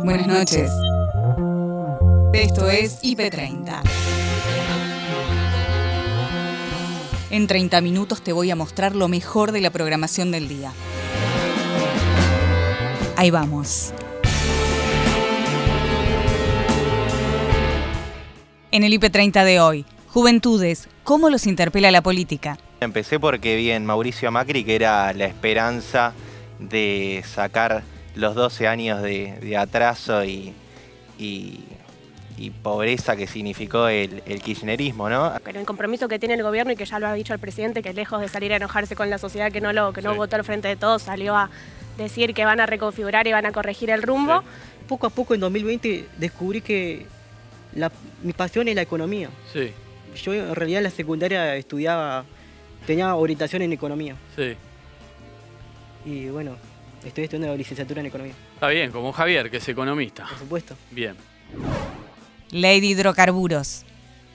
Buenas noches. Esto es IP30. En 30 minutos te voy a mostrar lo mejor de la programación del día. Ahí vamos. En el IP30 de hoy, Juventudes, ¿cómo los interpela la política? Empecé porque vi en Mauricio Macri que era la esperanza de sacar los 12 años de, atraso y, pobreza que significó el, kirchnerismo, ¿no? Pero el compromiso que tiene el gobierno y que ya lo ha dicho el presidente, que lejos de salir a enojarse con la sociedad que no lo que no votó al frente de todos, salió a decir que van a reconfigurar y van a corregir el rumbo. Poco a poco en 2020 descubrí que mi pasión es la economía. Sí. Yo en realidad en la secundaria estudiaba, tenía orientación en economía. Sí. Y bueno, estoy estudiando la licenciatura en economía. Está bien, como Javier, que es economista. Por supuesto. Bien. Ley de hidrocarburos.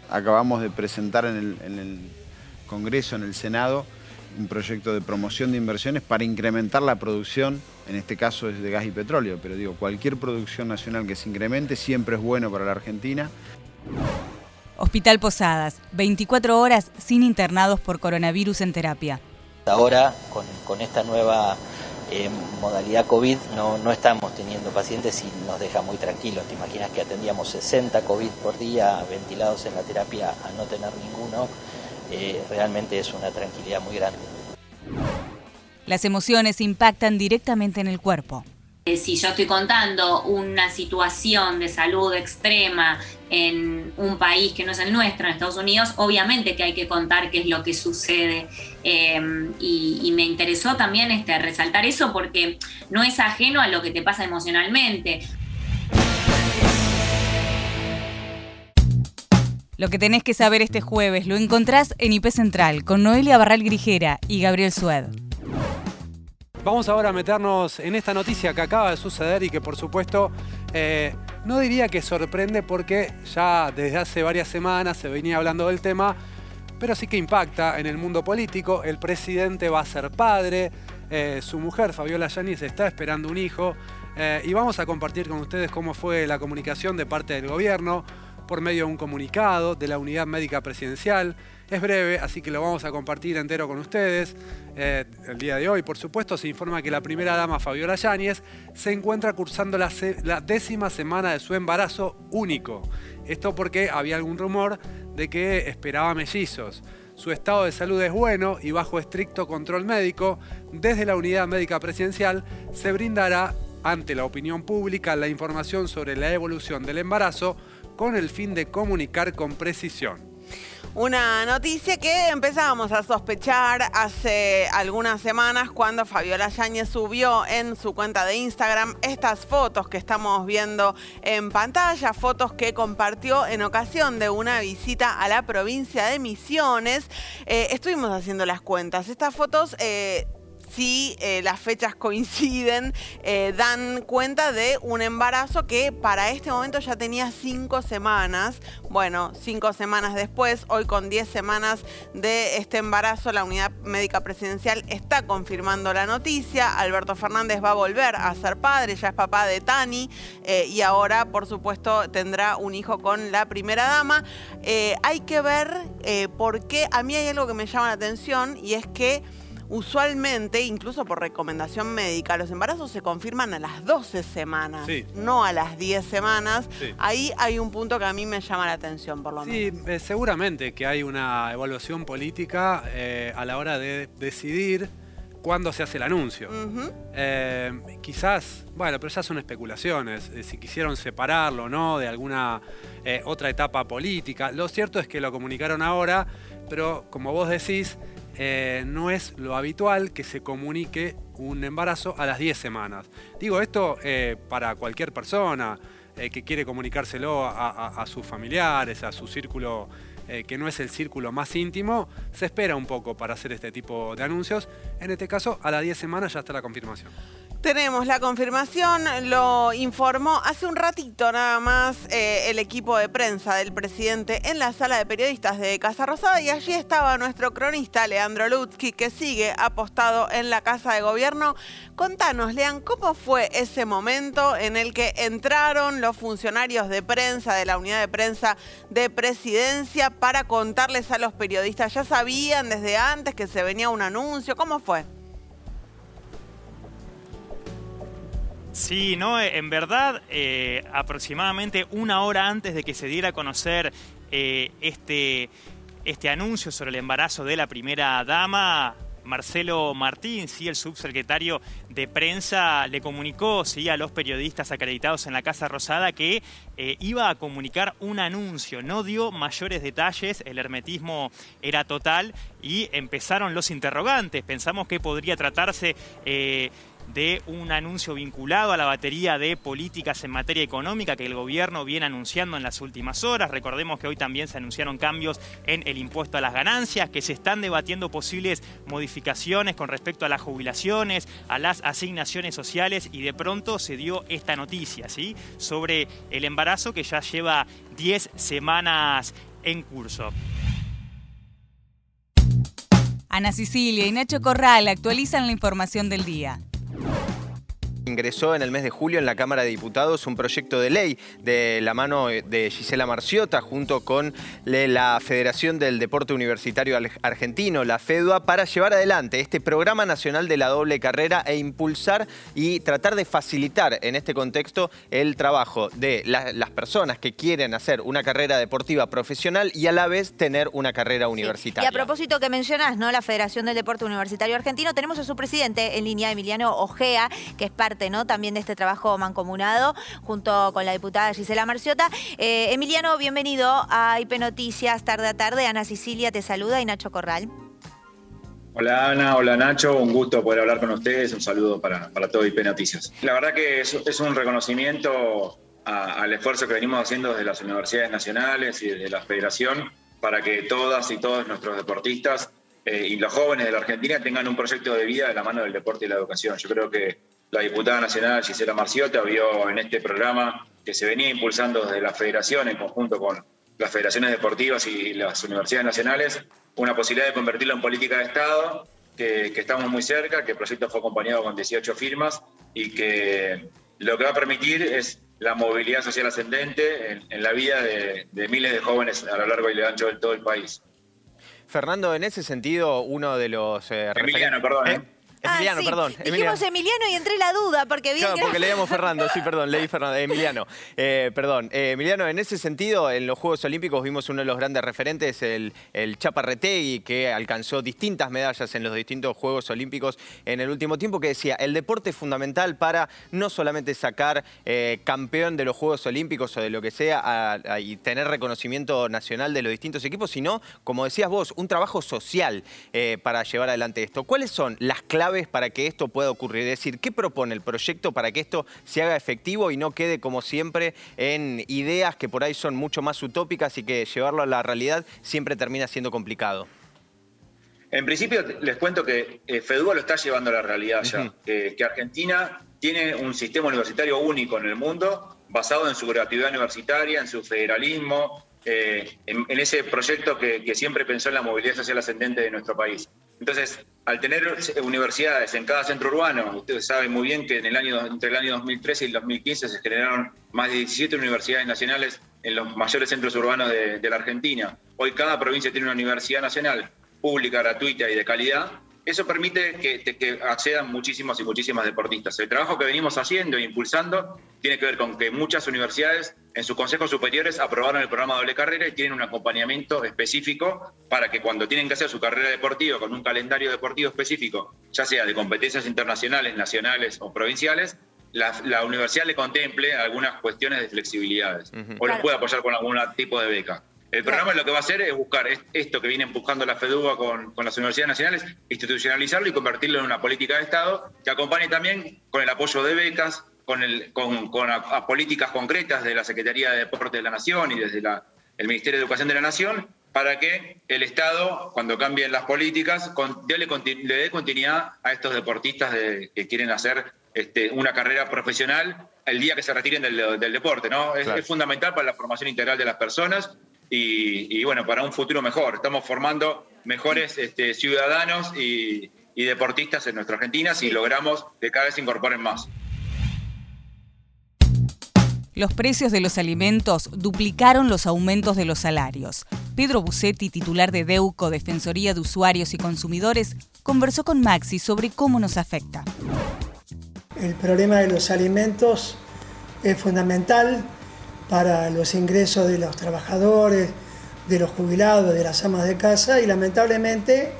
Acabamos de presentar en el, en el Congreso, en el Senado, un proyecto de promoción de inversiones para incrementar la producción, en este caso es de gas y petróleo, pero digo, cualquier producción nacional que se incremente siempre es bueno para la Argentina. Hospital Posadas, 24 horas sin internados por coronavirus en terapia. Ahora, con, esta nueva eh, modalidad COVID, no, no estamos teniendo pacientes y nos deja muy tranquilos. Te imaginas que atendíamos 60 COVID por día ventilados en la terapia a no tener ninguno eh, realmente es una tranquilidad muy grande. Las emociones impactan directamente en el cuerpo. Eh, si yo estoy contando una situación de salud extrema en un país que no es el nuestro, en Estados Unidos, obviamente que hay que contar qué es lo que sucede. Y, y, me interesó también este, resaltar eso porque no es ajeno a lo que te pasa emocionalmente. Lo que tenés que saber este jueves lo encontrás en IP Central con Noelia Barral Grijera y Gabriel Sued. Vamos ahora a meternos en esta noticia que acaba de suceder y que por supuesto eh, no diría que sorprende porque ya desde hace varias semanas se venía hablando del tema, pero sí que impacta en el mundo político. El presidente va a ser padre, eh, su mujer Fabiola Yáñez está esperando un hijo eh, y vamos a compartir con ustedes cómo fue la comunicación de parte del gobierno por medio de un comunicado de la Unidad Médica Presidencial. Es breve, así que lo vamos a compartir entero con ustedes. Eh, el día de hoy, por supuesto, se informa que la primera dama Fabiola Yáñez se encuentra cursando la, la décima semana de su embarazo único. Esto porque había algún rumor de que esperaba mellizos. Su estado de salud es bueno y bajo estricto control médico, desde la unidad médica presidencial se brindará ante la opinión pública la información sobre la evolución del embarazo con el fin de comunicar con precisión. Una noticia que empezábamos a sospechar hace algunas semanas cuando Fabiola Yáñez subió en su cuenta de Instagram estas fotos que estamos viendo en pantalla, fotos que compartió en ocasión de una visita a la provincia de Misiones. Eh, estuvimos haciendo las cuentas. Estas fotos eh, si eh, las fechas coinciden, eh, dan cuenta de un embarazo que para este momento ya tenía cinco semanas. Bueno, cinco semanas después, hoy con diez semanas de este embarazo, la unidad médica presidencial está confirmando la noticia. Alberto Fernández va a volver a ser padre, ya es papá de Tani eh, y ahora, por supuesto, tendrá un hijo con la primera dama. hay que ver por qué, a mí hay algo que me llama la atención y es que usualmente, incluso por recomendación médica, los embarazos se confirman a las 12 semanas, no a las 10 semanas. Ahí hay un punto que a mí me llama la atención, por lo menos. Sí, eh, seguramente que hay una evaluación política eh, a la hora de decidir cuándo se hace el anuncio. Eh, quizás, bueno, pero ya son especulaciones, si quisieron separarlo o no de alguna otra etapa política. Lo cierto es que lo comunicaron ahora, pero como vos decís, eh, no es lo habitual que se comunique un embarazo a las 10 semanas. Digo esto eh, para cualquier persona eh, que quiere comunicárselo a, sus familiares, a su círculo que no es el círculo más íntimo, se espera un poco para hacer este tipo de anuncios. En este caso, a las 10 semanas ya está la confirmación. Tenemos la confirmación, lo informó hace un ratito nada más eh, el equipo de prensa del presidente en la sala de periodistas de Casa Rosada y allí estaba nuestro cronista Leandro Lutzky que sigue apostado en la Casa de Gobierno. Contanos, Lean, ¿cómo fue ese momento en el que entraron los funcionarios de prensa de la unidad de prensa de presidencia para contarles a los periodistas? ¿Ya sabían desde antes que se venía un anuncio? ¿Cómo fue? Sí, no, en verdad, eh, aproximadamente una hora antes de que se diera a conocer eh, este, este anuncio sobre el embarazo de la primera dama, Marcelo Martín, sí, el subsecretario de prensa, le comunicó sí, a los periodistas acreditados en la Casa Rosada que eh, iba a comunicar un anuncio. No dio mayores detalles, el hermetismo era total y empezaron los interrogantes. Pensamos que podría tratarse de un anuncio vinculado a la batería de políticas en materia económica que el gobierno viene anunciando en las últimas horas. Recordemos que hoy también se anunciaron cambios en el impuesto a las ganancias, que se están debatiendo posibles modificaciones con respecto a las jubilaciones, a las asignaciones sociales y de pronto se dio esta noticia ¿sí? sobre el embarazo que ya lleva 10 semanas en curso. Ana Sicilia y Nacho Corral actualizan la información del día. Ingresó en el mes de julio en la Cámara de Diputados un proyecto de ley de la mano de Gisela Marciota junto con la Federación del Deporte Universitario Argentino, la FEDUA, para llevar adelante este programa nacional de la doble carrera e impulsar y tratar de facilitar en este contexto el trabajo de las personas que quieren hacer una carrera deportiva profesional y a la vez tener una carrera universitaria. Y a propósito que mencionas, ¿no? La Federación del Deporte Universitario Argentino, tenemos a su presidente en línea, Emiliano Ojea, que es parte también de este trabajo mancomunado junto con la diputada Gisela Marciota. Eh, Emiliano, bienvenido a IP Noticias tarde a tarde. Ana Sicilia te saluda y Nacho Corral. Hola Ana, hola Nacho, un gusto poder hablar con ustedes, un saludo para, todo IP Noticias. La verdad que es, un reconocimiento al esfuerzo que venimos haciendo desde las universidades nacionales y desde la federación para que todas y todos nuestros deportistas eh, y los jóvenes de la Argentina tengan un proyecto de vida de la mano del deporte y la educación. Yo creo que la diputada nacional Gisela Marciota vio en este programa que se venía impulsando desde la federación en conjunto con las federaciones deportivas y las universidades nacionales una posibilidad de convertirlo en política de Estado, que, estamos muy cerca, que el proyecto fue acompañado con 18 firmas y que lo que va a permitir es la movilidad social ascendente en, la vida de, miles de jóvenes a lo largo y ancho de todo el país. Fernando, en ese sentido, uno de los... Eh, Emiliano, perdón. ¿eh? ¿eh? Emiliano, ah, perdón. Dijimos Emiliano. y entré la duda porque bien Claro, porque leíamos Fernando, sí, perdón, leí Fernando, Emiliano. Eh, perdón, eh, Emiliano, en ese sentido, en los Juegos Olímpicos vimos uno de los grandes referentes, el, el Chaparretegui, que alcanzó distintas medallas en los distintos Juegos Olímpicos en el último tiempo, que decía, el deporte es fundamental para no solamente sacar eh, campeón de los Juegos Olímpicos o de lo que sea y tener reconocimiento nacional de los distintos equipos, sino, como decías vos, un trabajo social para llevar adelante esto. ¿Cuáles son las claves para que esto pueda ocurrir? Es decir, ¿qué propone el proyecto para que esto se haga efectivo y no quede como siempre en ideas que por ahí son mucho más utópicas y que llevarlo a la realidad siempre termina siendo complicado? En principio les cuento que eh, FEDUA lo está llevando a la realidad ya, que, Argentina tiene un sistema universitario único en el mundo, basado en su gratuidad universitaria, en su federalismo, eh, en, ese proyecto que, que, siempre pensó en la movilidad social ascendente de nuestro país. Entonces, al tener universidades en cada centro urbano, ustedes saben muy bien que en el año, entre el año 2013 y el 2015 se generaron más de 17 universidades nacionales en los mayores centros urbanos de la Argentina. Hoy cada provincia tiene una universidad nacional pública, gratuita y de calidad, eso permite que, accedan muchísimos y muchísimas deportistas. El trabajo que venimos haciendo e impulsando tiene que ver con que muchas universidades en sus consejos superiores aprobaron el programa doble carrera y tienen un acompañamiento específico para que cuando tienen que hacer su carrera deportiva con un calendario deportivo específico, ya sea de competencias internacionales, nacionales o provinciales, la, universidad le contemple algunas cuestiones de flexibilidades o los pueda apoyar con algún tipo de beca. El programa lo que va a hacer es buscar esto que viene empujando la FEDUA con, las universidades nacionales, institucionalizarlo y convertirlo en una política de Estado que acompañe también con el apoyo de becas, con, el, con, políticas concretas de la Secretaría de Deportes de la Nación y desde el Ministerio de Educación de la Nación, para que el Estado, cuando cambien las políticas, le, dé continuidad a estos deportistas que quieren hacer este, una carrera profesional el día que se retiren del, deporte, ¿no? Es, es, fundamental para la formación integral de las personas y, bueno, para un futuro mejor. Estamos formando mejores este, ciudadanos y, deportistas en nuestra Argentina si logramos que cada vez se incorporen más. Los precios de los alimentos duplicaron los aumentos de los salarios. Pedro Bucetti, titular de DEUCO, Defensoría de Usuarios y Consumidores, conversó con Maxi sobre cómo nos afecta. El problema de los alimentos es fundamental para los ingresos de los trabajadores, de los jubilados, de las amas de casa y lamentablemente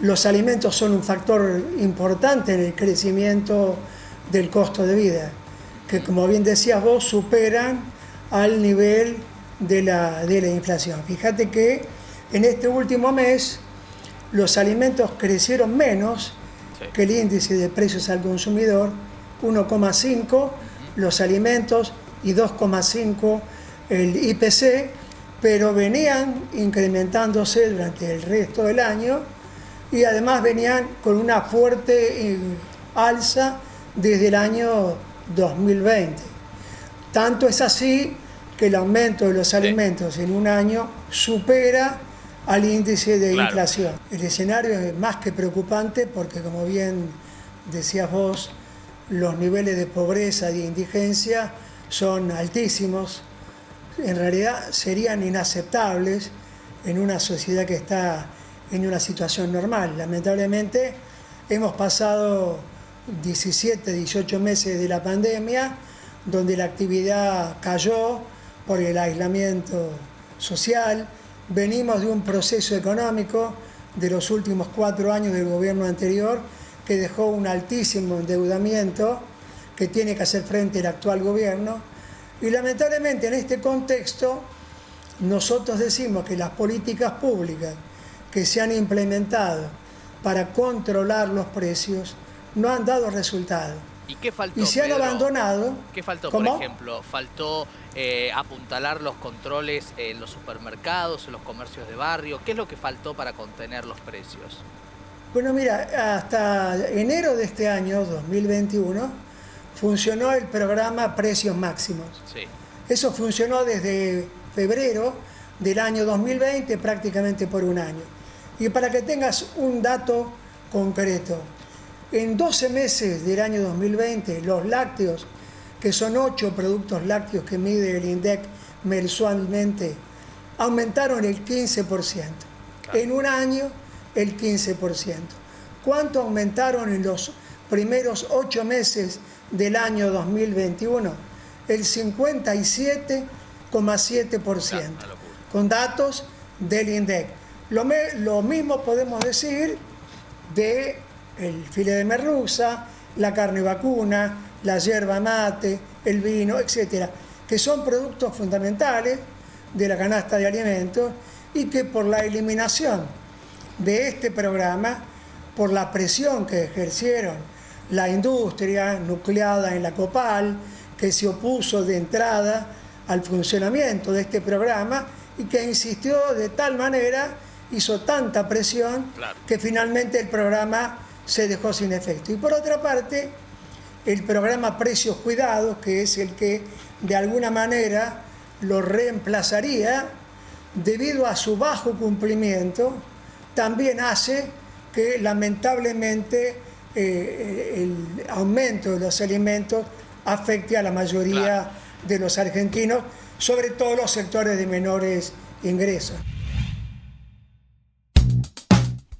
los alimentos son un factor importante en el crecimiento del costo de vida, que como bien decías vos, superan al nivel de la, de la inflación. Fíjate que en este último mes los alimentos crecieron menos que el índice de precios al consumidor, 1,5, los alimentos y 2,5 el IPC, pero venían incrementándose durante el resto del año y además venían con una fuerte eh, alza desde el año 2020. Tanto es así que el aumento de los alimentos en un año supera al índice de inflación. El escenario es más que preocupante porque, como bien decías vos, los niveles de pobreza y de indigencia son altísimos, en realidad serían inaceptables en una sociedad que está en una situación normal. Lamentablemente hemos pasado 17, 18 meses de la pandemia donde la actividad cayó por el aislamiento social. Venimos de un proceso económico de los últimos cuatro años del gobierno anterior que dejó un altísimo endeudamiento que tiene que hacer frente el actual gobierno. Y lamentablemente en este contexto nosotros decimos que las políticas públicas que se han implementado para controlar los precios no han dado resultado. ¿Y qué faltó? Y se han abandonado. ¿Qué faltó, por ejemplo? ¿Faltó eh, apuntalar los controles en los supermercados, en los comercios de barrio? ¿Qué es lo que faltó para contener los precios? Bueno, mira, hasta enero de este año, 2021, funcionó el programa Precios Máximos. Eso funcionó desde febrero del año 2020, prácticamente por un año. Y para que tengas un dato concreto, en 12 meses del año 2020, los lácteos, que son 8 productos lácteos que mide el INDEC mensualmente, aumentaron el 15%. En un año, el 15%. ¿Cuánto aumentaron en los primeros 8 meses del año 2021, el 57,7%, con datos del INDEC. Lo, lo, mismo podemos decir de el file de merluza, la carne vacuna, la hierba mate, el vino, etcétera, que son productos fundamentales de la canasta de alimentos y que por la eliminación de este programa, por la presión que ejercieron la industria nucleada en la COPAL, que se opuso de entrada al funcionamiento de este programa y que insistió de tal manera, hizo tanta presión, que finalmente el programa se dejó sin efecto. Y por otra parte, el programa Precios Cuidados, que es el que de alguna manera lo reemplazaría, debido a su bajo cumplimiento, también hace que lamentablemente eh, el aumento de los alimentos afecte a la mayoría de los argentinos, sobre todo los sectores de menores ingresos.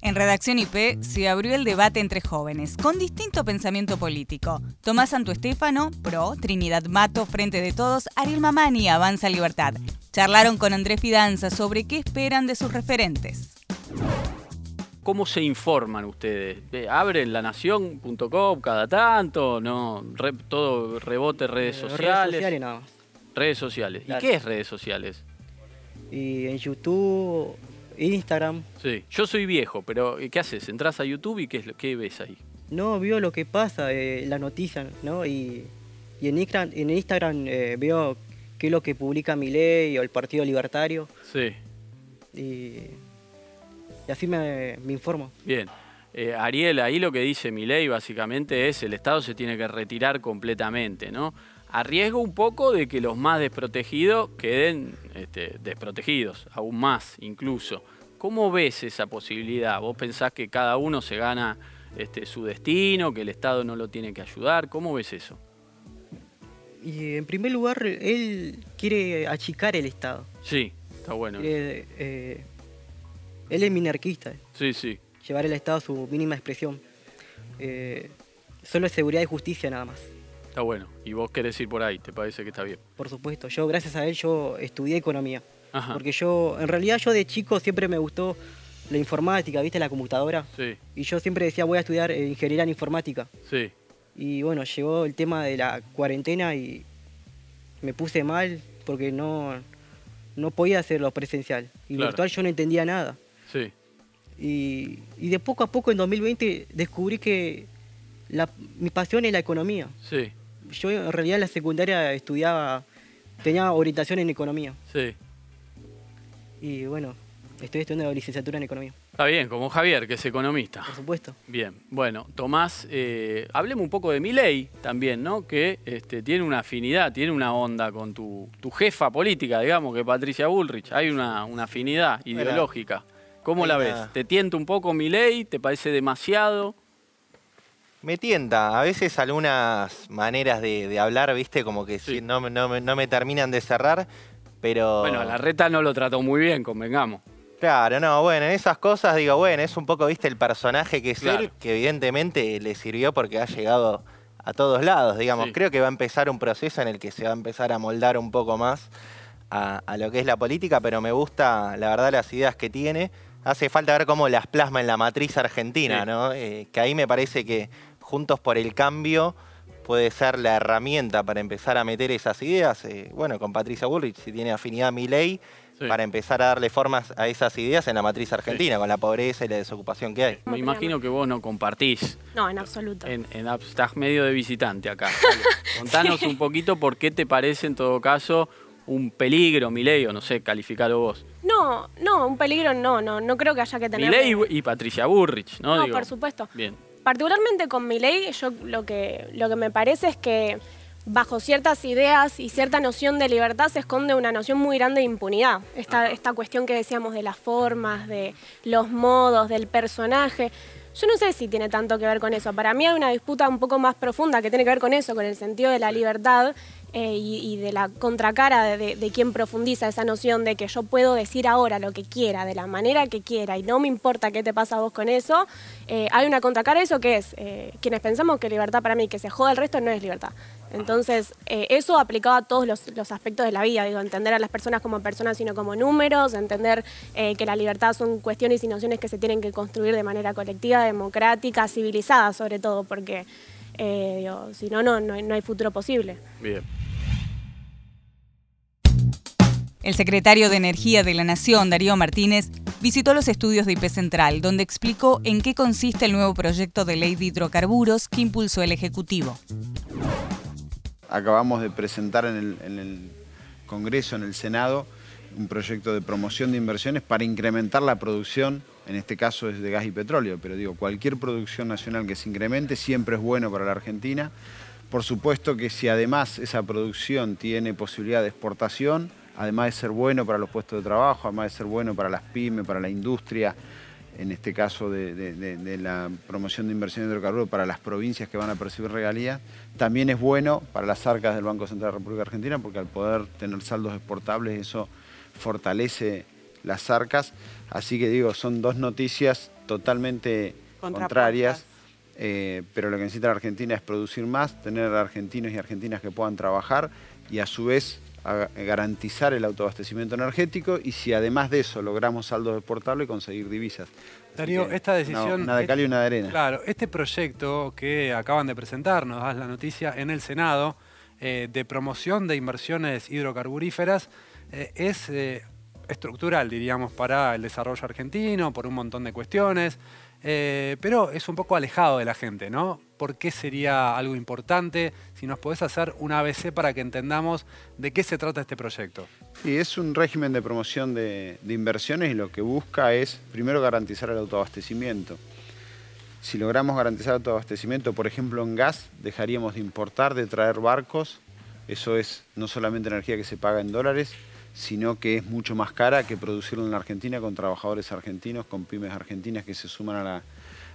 En Redacción IP se abrió el debate entre jóvenes, con distinto pensamiento político. Tomás Santuestéfano, PRO, Trinidad Mato, Frente de Todos, Ariel Mamani, Avanza Libertad. Charlaron con Andrés Fidanza sobre qué esperan de sus referentes. ¿Cómo se informan ustedes? ¿Abren lanación.com cada tanto? ¿No? ¿Todo rebote redes sociales? Redes sociales nada más. Redes sociales. ¿Y qué es redes sociales? Y en YouTube, Instagram. Sí, yo soy viejo, pero ¿qué haces? ¿Entrás a YouTube y qué, es, qué ves ahí? No, veo lo que pasa, eh, la noticia, ¿no? Y, en Instagram, en Instagram eh, veo qué es lo que publica mi ley o el Partido Libertario. Sí. Y y así me, informo. Bien. Eh, Ariel, ahí lo que dice mi ley básicamente es el Estado se tiene que retirar completamente, ¿no? A riesgo un poco de que los más desprotegidos queden este, desprotegidos, aún más incluso. ¿Cómo ves esa posibilidad? ¿Vos pensás que cada uno se gana este, su destino, que el Estado no lo tiene que ayudar? ¿Cómo ves eso? Y en primer lugar, él quiere achicar el Estado. Sí, está bueno. Eh, eh, él es minarquista. Sí, sí. Llevar el Estado a su mínima expresión. Eh, solo es seguridad y justicia nada más. Está bueno. ¿Y vos querés ir por ahí? ¿Te parece que está bien? Por supuesto. Yo, gracias a él, yo estudié economía. Porque yo, en realidad, yo de chico siempre me gustó la informática, ¿viste? La computadora. Sí. Y yo siempre decía, voy a estudiar eh, ingeniería en informática. Sí. Y bueno, llegó el tema de la cuarentena y me puse mal porque no, no podía hacerlo presencial. Y virtual yo no entendía nada. Sí. Y, y, de poco a poco en 2020 descubrí que la, mi pasión es la economía. Sí. Yo en realidad en la secundaria estudiaba, tenía orientación en economía. Sí. Y bueno, estoy estudiando la licenciatura en economía. Está bien, como Javier, que es economista. Por supuesto. Bien, bueno, Tomás, eh, hablemos un poco de Milei también, ¿no? Que este, tiene una afinidad, tiene una onda con tu, jefa política, digamos, que Patricia Bullrich. Hay una, una afinidad ideológica. ¿Cómo la ves? ¿Te tienta un poco Milei? ¿Te parece demasiado? Me tienta. A veces algunas maneras de, hablar, viste, como que no, no, no me terminan de cerrar, pero... Bueno, la reta no lo trató muy bien, convengamos. Claro, no, bueno, en esas cosas digo, bueno, es un poco, viste, el personaje que es él, que evidentemente le sirvió porque ha llegado a todos lados, digamos. Creo que va a empezar un proceso en el que se va a empezar a moldar un poco más a, lo que es la política, pero me gusta, la verdad, las ideas que tiene. Hace falta ver cómo las plasma en la matriz argentina, ¿no? Eh, que ahí me parece que Juntos por el Cambio puede ser la herramienta para empezar a meter esas ideas. Eh, bueno, con Patricia Bullrich, si tiene afinidad a mi ley, para empezar a darle formas a esas ideas en la matriz argentina, con la pobreza y la desocupación que hay. Me imagino que vos no compartís. No, en absoluto. En, estás medio de visitante acá. Contanos un poquito por qué te parece en todo caso un peligro, Milei, o no sé, calificarlo vos. No, no, un peligro no, no, no creo que haya que tener... Milei y Patricia Burrich, ¿no? No, por supuesto. Bien. Particularmente con Milei, yo lo que, lo que me parece es que bajo ciertas ideas y cierta noción de libertad se esconde una noción muy grande de impunidad. Esta, esta cuestión que decíamos de las formas, de los modos, del personaje. Yo no sé si tiene tanto que ver con eso. Para mí hay una disputa un poco más profunda que tiene que ver con eso, con el sentido de la libertad eh, y, de la contracara de, de, quien profundiza esa noción de que yo puedo decir ahora lo que quiera, de la manera que quiera, y no me importa qué te pasa a vos con eso, eh, hay una contracara a eso que es, eh, quienes pensamos que libertad para mí, que se joda el resto, no es libertad. Entonces, eso aplicado a todos los, los, aspectos de la vida, digo, entender a las personas como personas, sino como números, entender que la libertad son cuestiones y nociones que se tienen que construir de manera colectiva, democrática, civilizada sobre todo, porque... si no, no, no hay futuro posible. Bien. El secretario de Energía de la Nación, Darío Martínez, visitó los estudios de IP Central, donde explicó en qué consiste el nuevo proyecto de ley de hidrocarburos que impulsó el Ejecutivo. Acabamos de presentar en el, Congreso, en el Senado, un proyecto de promoción de inversiones para incrementar la producción, en este caso es de gas y petróleo, pero digo, cualquier producción nacional que se incremente siempre es bueno para la Argentina. Por supuesto que si además esa producción tiene posibilidad de exportación, además de ser bueno para los puestos de trabajo, además de ser bueno para las pymes, para la industria, en este caso de, la promoción de inversión de hidrocarburos para las provincias que van a percibir regalías, también es bueno para las arcas del Banco Central de la República Argentina, porque al poder tener saldos exportables eso fortalece las arcas. Así que digo, son dos noticias totalmente contrarias. Eh, pero lo que necesita la Argentina es producir más, tener argentinos y argentinas que puedan trabajar y a su vez garantizar el autoabastecimiento energético y si además de eso logramos saldos exportables y conseguir divisas. Darío, esta decisión... Una, de cal y una de arena. Claro, este proyecto que acaban de presentar, nos das la noticia, en el Senado, eh, de promoción de inversiones hidrocarburíferas, eh, es eh, estructural, diríamos, para el desarrollo argentino, por un montón de cuestiones. Eh, pero es un poco alejado de la gente, ¿no? ¿Por qué sería algo importante? Si nos podés hacer un ABC para que entendamos de qué se trata este proyecto. Sí, es un régimen de promoción de, inversiones y lo que busca es, primero, garantizar el autoabastecimiento. Si logramos garantizar el abastecimiento, por ejemplo en gas, dejaríamos de importar, de traer barcos. Eso es no solamente energía que se paga en dólares, sino que es mucho más cara que producirlo en la Argentina con trabajadores argentinos, con pymes argentinas que se suman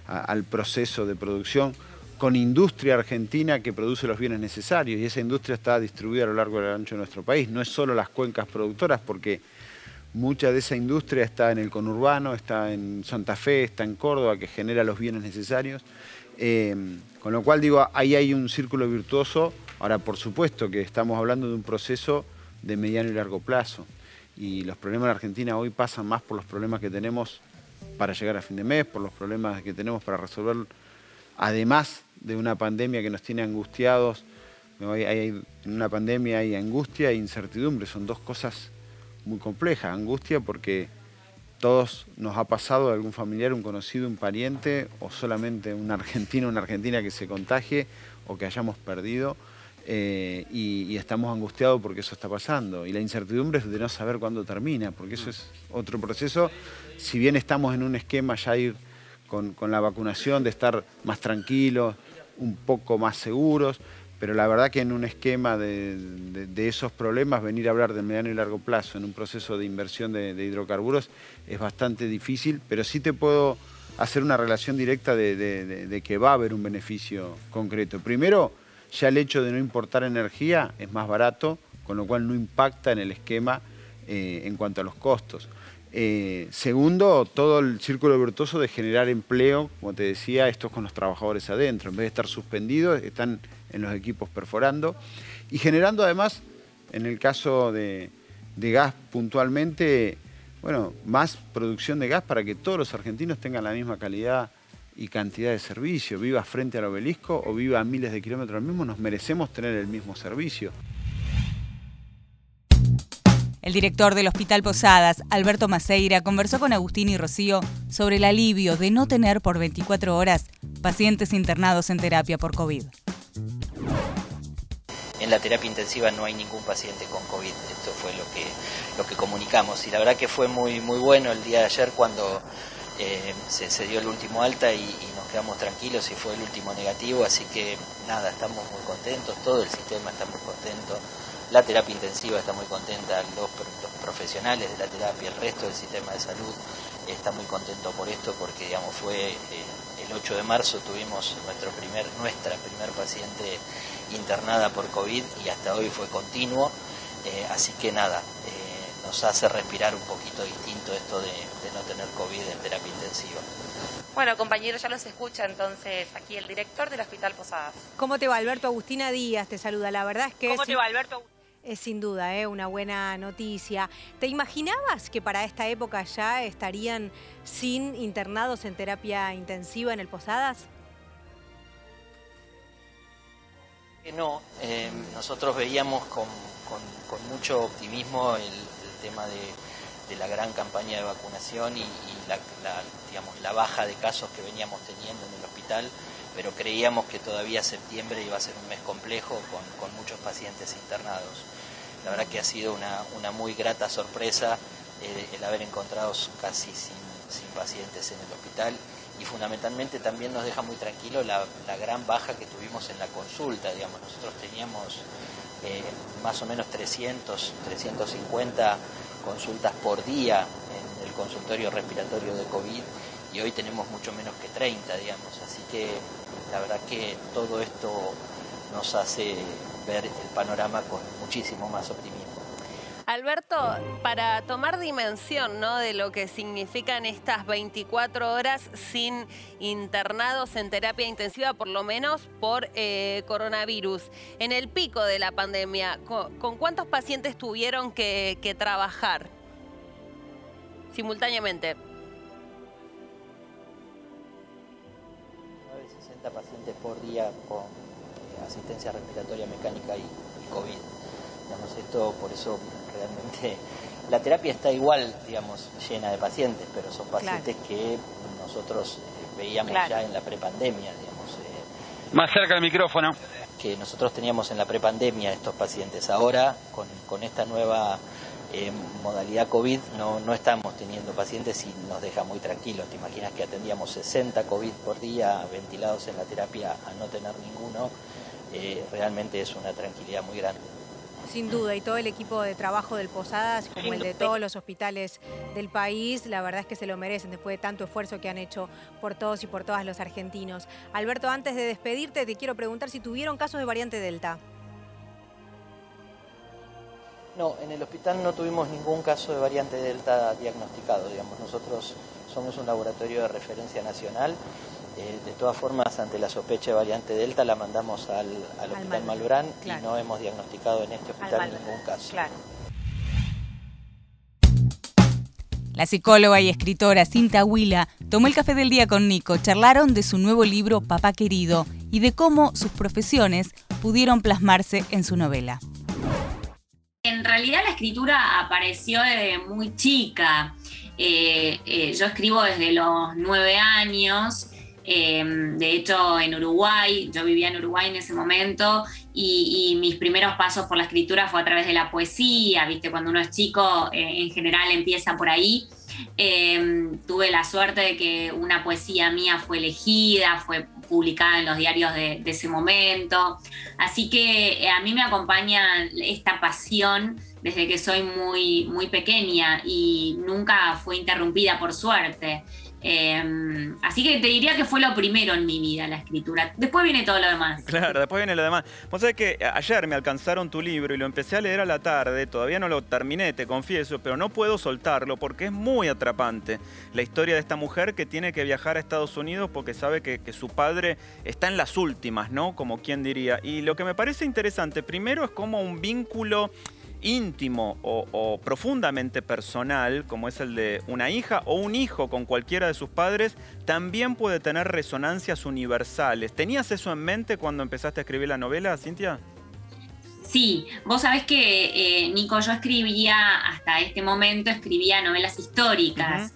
al proceso de producción, con industria argentina que produce los bienes necesarios y esa industria está distribuida a lo largo y ancho de nuestro país. No es solo las cuencas productoras, porque mucha de esa industria está en el conurbano, está en Santa Fe, está en Córdoba, que genera los bienes necesarios. Eh, con lo cual digo, ahí hay un círculo virtuoso. Ahora, por supuesto que estamos hablando de un proceso de mediano y largo plazo. Y los problemas de Argentina hoy pasan más por los problemas que tenemos para llegar a fin de mes, por los problemas que tenemos para resolver, además de una pandemia que nos tiene angustiados. en una pandemia hay angustia e incertidumbre, son dos cosas muy complejas. Angustia porque todos nos ha pasado algún familiar, un conocido, un pariente, o solamente un argentino, una argentina que se contagie o que hayamos perdido. Eh, y, estamos angustiados porque eso está pasando. Y la incertidumbre es de no saber cuándo termina, porque eso es otro proceso. Si bien estamos en un esquema ya ir con, la vacunación, de estar más tranquilos, un poco más seguros, pero la verdad que en un esquema de, esos problemas, venir a hablar de mediano y largo plazo en un proceso de inversión de, hidrocarburos es bastante difícil, pero sí te puedo hacer una relación directa de que va a haber un beneficio concreto. Primero, ya el hecho de no importar energía es más barato, con lo cual no impacta en el esquema eh, en cuanto a los costos. Eh, segundo, todo el círculo virtuoso de generar empleo, como te decía, estos con los trabajadores adentro. En vez de estar suspendidos, están en los equipos perforando. Y generando además, en el caso de, de gas puntualmente, bueno, más producción de gas para que todos los argentinos tengan la misma calidad y cantidad de servicio, viva frente al obelisco o viva a miles de kilómetros al mismo, nos merecemos tener el mismo servicio. El director del Hospital Posadas, Alberto Maceira, conversó con Agustín y Rocío sobre el alivio de no tener por 24 horas pacientes internados en terapia por COVID. En la terapia intensiva no hay ningún paciente con COVID, esto fue lo que, lo que comunicamos y la verdad que fue muy, muy bueno el día de ayer cuando eh, se, dio el último alta y, nos quedamos tranquilos y fue el último negativo, así que nada, estamos muy contentos, todo el sistema está muy contento, la terapia intensiva está muy contenta, los, profesionales de la terapia, el resto del sistema de salud está muy contento por esto porque digamos fue eh, el 8 de marzo tuvimos nuestro primer, nuestra primer paciente internada por COVID y hasta hoy fue continuo, eh, así que nada, nos hace respirar un poquito distinto esto de, no tener COVID en terapia intensiva. Bueno, compañeros, ya los escucha entonces aquí el director del Hospital Posadas. ¿Cómo te va, Alberto? Agustina Díaz te saluda. La verdad es que... ¿Cómo te va, Alberto? Es sin duda ¿eh? una buena noticia. ¿Te imaginabas que para esta época ya estarían sin internados en terapia intensiva en el Posadas? No, eh, nosotros veíamos con, mucho optimismo el, tema de, la gran campaña de vacunación y, la, digamos, la baja de casos que veníamos teniendo en el hospital, pero creíamos que todavía septiembre iba a ser un mes complejo con, muchos pacientes internados. La verdad que ha sido una, muy grata sorpresa eh, el haber encontrado casi sin, pacientes en el hospital y fundamentalmente también nos deja muy tranquilo la, la, gran baja que tuvimos en la consulta. Digamos, nosotros teníamos eh, más o menos 300, 350 consultas por día en el consultorio respiratorio de COVID y hoy tenemos mucho menos que 30, digamos. Así que la verdad que todo esto nos hace ver el panorama con muchísimo más optimismo. Alberto, para tomar dimensión ¿no? de lo que significan estas 24 horas sin internados en terapia intensiva, por lo menos por eh, coronavirus, en el pico de la pandemia, ¿con, cuántos pacientes tuvieron que, trabajar simultáneamente? 60 pacientes por día con eh, asistencia respiratoria mecánica y COVID. Digamos, esto por eso realmente la terapia está igual, digamos, llena de pacientes, pero son pacientes que nosotros eh, veíamos ya en la prepandemia, digamos. Eh, Más cerca del micrófono. Que nosotros teníamos en la prepandemia estos pacientes. Ahora, con, esta nueva en modalidad COVID no, no estamos teniendo pacientes y nos deja muy tranquilos. Te imaginas que atendíamos 60 COVID por día ventilados en la terapia a no tener ninguno. Eh, realmente es una tranquilidad muy grande. Sin duda, y todo el equipo de trabajo del Posadas, como el de todos los hospitales del país, la verdad es que se lo merecen después de tanto esfuerzo que han hecho por todos y por todas los argentinos. Alberto, antes de despedirte, te quiero preguntar si tuvieron casos de variante Delta. No, en el hospital no tuvimos ningún caso de variante Delta diagnosticado, digamos. Nosotros somos un laboratorio de referencia nacional. Eh, de todas formas, ante la sospecha de variante Delta, la mandamos al, Hospital Malbrán y no hemos diagnosticado en este hospital ningún caso. La psicóloga y escritora Cinta Huila tomó el café del día con Nico. Charlaron de su nuevo libro Papá Querido y de cómo sus profesiones pudieron plasmarse en su novela. En realidad la escritura apareció desde muy chica. Eh, eh, yo escribo desde los nueve años. Em, de hecho, en Uruguay, yo vivía en Uruguay en ese momento y, mis primeros pasos por la escritura fue a través de la poesía, ¿viste? Cuando uno es chico, eh, en general empieza por ahí. Em, tuve la suerte de que una poesía mía fue elegida, fue publicada en los diarios de, ese momento. Así que eh, a mí me acompaña esta pasión desde que soy muy, muy pequeña y nunca fue interrumpida por suerte. Em, así que te diría que fue lo primero en mi vida, la escritura. Después viene todo lo demás. Claro, después viene lo demás. Vos sabés que ayer me alcanzaron tu libro y lo empecé a leer a la tarde. Todavía no lo terminé, te confieso, pero no puedo soltarlo porque es muy atrapante. La historia de esta mujer que tiene que viajar a Estados Unidos porque sabe que, que su padre está en las últimas, ¿no? Como quien diría. Y lo que me parece interesante, primero es como un vínculo íntimo o, profundamente personal, como es el de una hija o un hijo con cualquiera de sus padres, también puede tener resonancias universales. ¿Tenías eso en mente cuando empezaste a escribir la novela, Cintia? Sí, vos sabés que, eh, Nico, yo escribía, hasta este momento, escribía novelas históricas.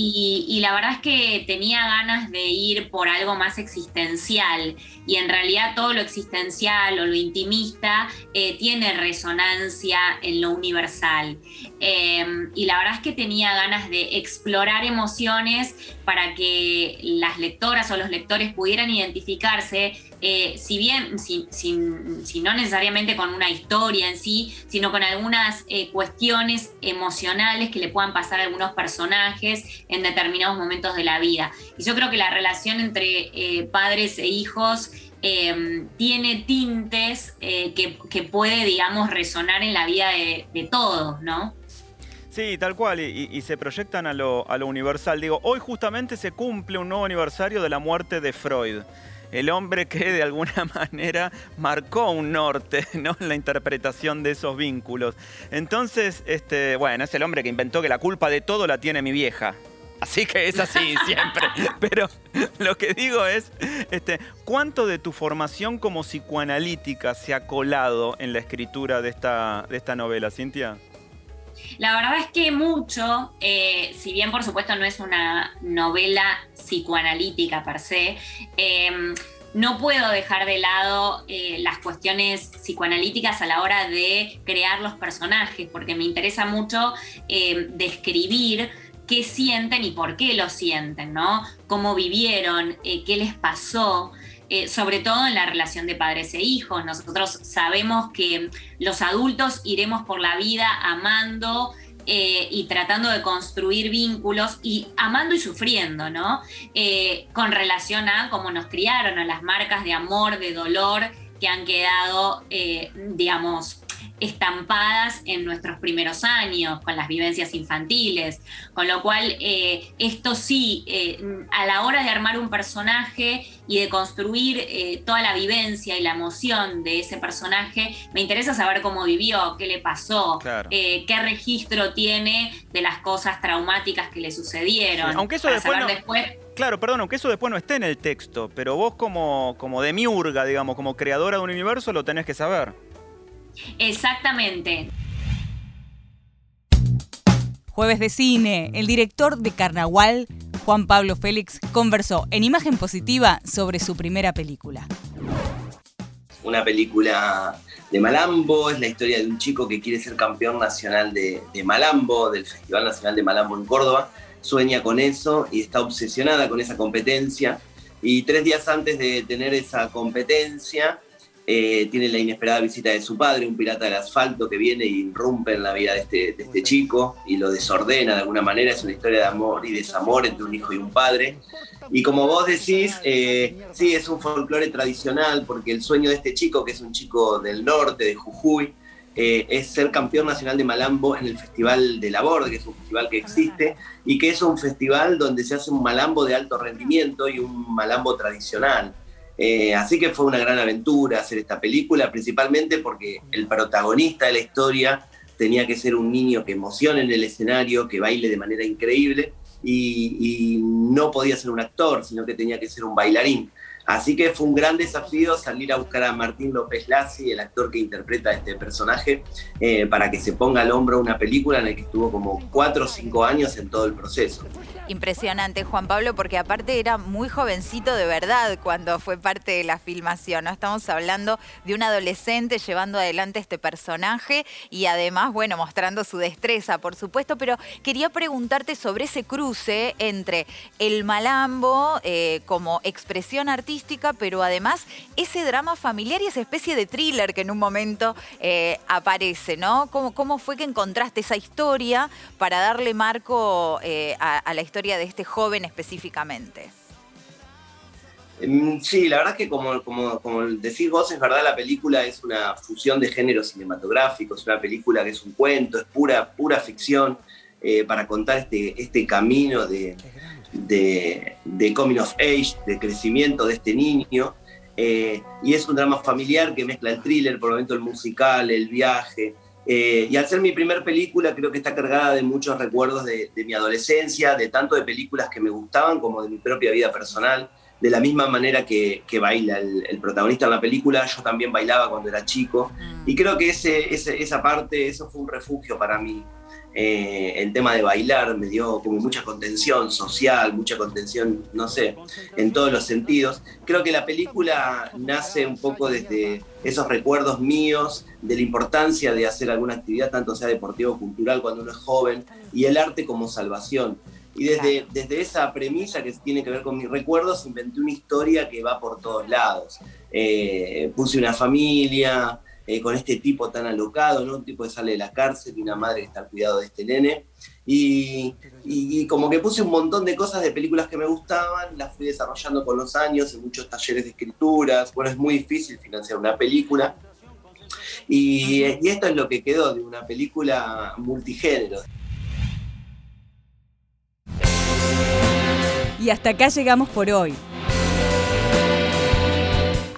Y, la verdad es que tenía ganas de ir por algo más existencial y en realidad todo lo existencial o lo intimista eh, tiene resonancia en lo universal. Em, y la verdad es que tenía ganas de explorar emociones para que las lectoras o los lectores pudieran identificarse eh, si bien, si, no necesariamente con una historia en sí, sino con algunas eh, cuestiones emocionales que le puedan pasar a algunos personajes en determinados momentos de la vida. Y yo creo que la relación entre eh, padres e hijos tiene tintes que, puede, digamos, resonar en la vida de, todos, ¿no? Sí, tal cual, y, se proyectan a lo, a lo universal. Digo, hoy justamente se cumple un nuevo aniversario de la muerte de Freud el hombre que de alguna manera marcó un norte ¿no? en la interpretación de esos vínculos. Entonces, este, bueno, es el hombre que inventó que la culpa de todo la tiene mi vieja. Así que es así siempre. Pero lo que digo es, este, ¿cuánto de tu formación como psicoanalítica se ha colado en la escritura de esta, de esta novela, Cintia? La verdad es que mucho, eh, si bien por supuesto no es una novela psicoanalítica per se, em, no puedo dejar de lado eh, las cuestiones psicoanalíticas a la hora de crear los personajes, porque me interesa mucho em, describir qué sienten y por qué lo sienten, ¿no? Cómo vivieron, eh, qué les pasó. Eh, sobre todo en la relación de padres e hijos. Nosotros sabemos que los adultos iremos por la vida amando eh, y tratando de construir vínculos y amando y sufriendo, ¿no? Eh, con relación a cómo nos criaron, a las marcas de amor, de dolor que han quedado, digamos, estampadas en nuestros primeros años, con las vivencias infantiles. Con lo cual, eh, esto sí, eh, a la hora de armar un personaje y de construir eh, toda la vivencia y la emoción de ese personaje, me interesa saber cómo vivió, qué le pasó, qué registro tiene de las cosas traumáticas que le sucedieron. aunque eso después, Claro, perdón, aunque eso después no esté en el texto, pero vos como, como demiurga, digamos, como creadora de un universo, lo tenés que saber. Exactamente. Jueves de cine, el director de Carnaval, Juan Pablo Félix, conversó en imagen positiva sobre su primera película. una película de Malambo, es la historia de un chico que quiere ser campeón nacional de, de Malambo, del Festival Nacional de Malambo en Córdoba, sueña con eso y está obsesionada con esa competencia. Y tres días antes de tener esa competencia, eh, tiene la inesperada visita de su padre, un pirata del asfalto que viene y irrumpe en la vida de este, de este chico y lo desordena de alguna manera. Es una historia de amor y desamor entre un hijo y un padre. Y como vos decís, eh, sí, es un folclore tradicional porque el sueño de este chico, que es un chico del norte, de Jujuy, eh, es ser campeón nacional de Malambo en el Festival de Laborde, que es un festival que existe, y que es un festival donde se hace un Malambo de alto rendimiento y un Malambo tradicional. Eh, así que fue una gran aventura hacer esta película, principalmente porque el protagonista de la historia tenía que ser un niño que emocione en el escenario, que baile de manera increíble, y, no podía ser un actor, sino que tenía que ser un bailarín. Así que fue un gran desafío salir a buscar a Martín López Lassi, el actor que interpreta este personaje, eh, para que se ponga al hombro una película en la que estuvo como cuatro o cinco años en todo el proceso. Impresionante, Juan Pablo, porque aparte era muy jovencito de verdad cuando fue parte de la filmación. ¿no? Estamos hablando de un adolescente llevando adelante este personaje y además, bueno, mostrando su destreza, por supuesto. Pero quería preguntarte sobre ese cruce entre el malambo eh, como expresión artística pero además ese drama familiar y esa especie de thriller que en un momento eh, aparece, ¿no? ¿Cómo, ¿Cómo, fue que encontraste esa historia para darle marco eh, a, la historia de este joven específicamente? Mm, sí, la verdad es que como, como, como, decís vos, es verdad, la película es una fusión de géneros cinematográficos, una película que es un cuento, es pura, pura ficción eh, para contar este, este camino de, de, de, coming of age, de crecimiento de este niño. Eh, y es un drama familiar que mezcla el thriller, por el momento el musical, el viaje. Eh, y al ser mi primer película, creo que está cargada de muchos recuerdos de, mi adolescencia, de tanto de películas que me gustaban como de mi propia vida personal. De la misma manera que, que baila el, protagonista en la película, yo también bailaba cuando era chico. Y creo que ese, esa parte, eso fue un refugio para mí eh, el tema de bailar me dio como mucha contención social, mucha contención, no sé, en todos los sentidos. Creo que la película nace un poco desde esos recuerdos míos de la importancia de hacer alguna actividad, tanto sea deportiva o cultural, cuando uno es joven, y el arte como salvación. Y desde, desde esa premisa que tiene que ver con mis recuerdos, inventé una historia que va por todos lados. Eh, puse una familia, eh, con este tipo tan alocado, ¿no? Un tipo que sale de la cárcel y una madre que está al cuidado de este nene. Y, como que puse un montón de cosas de películas que me gustaban, las fui desarrollando con los años en muchos talleres de escrituras. Bueno, es muy difícil financiar una película. Y, y esto es lo que quedó de una película multigénero. Y hasta acá llegamos por hoy.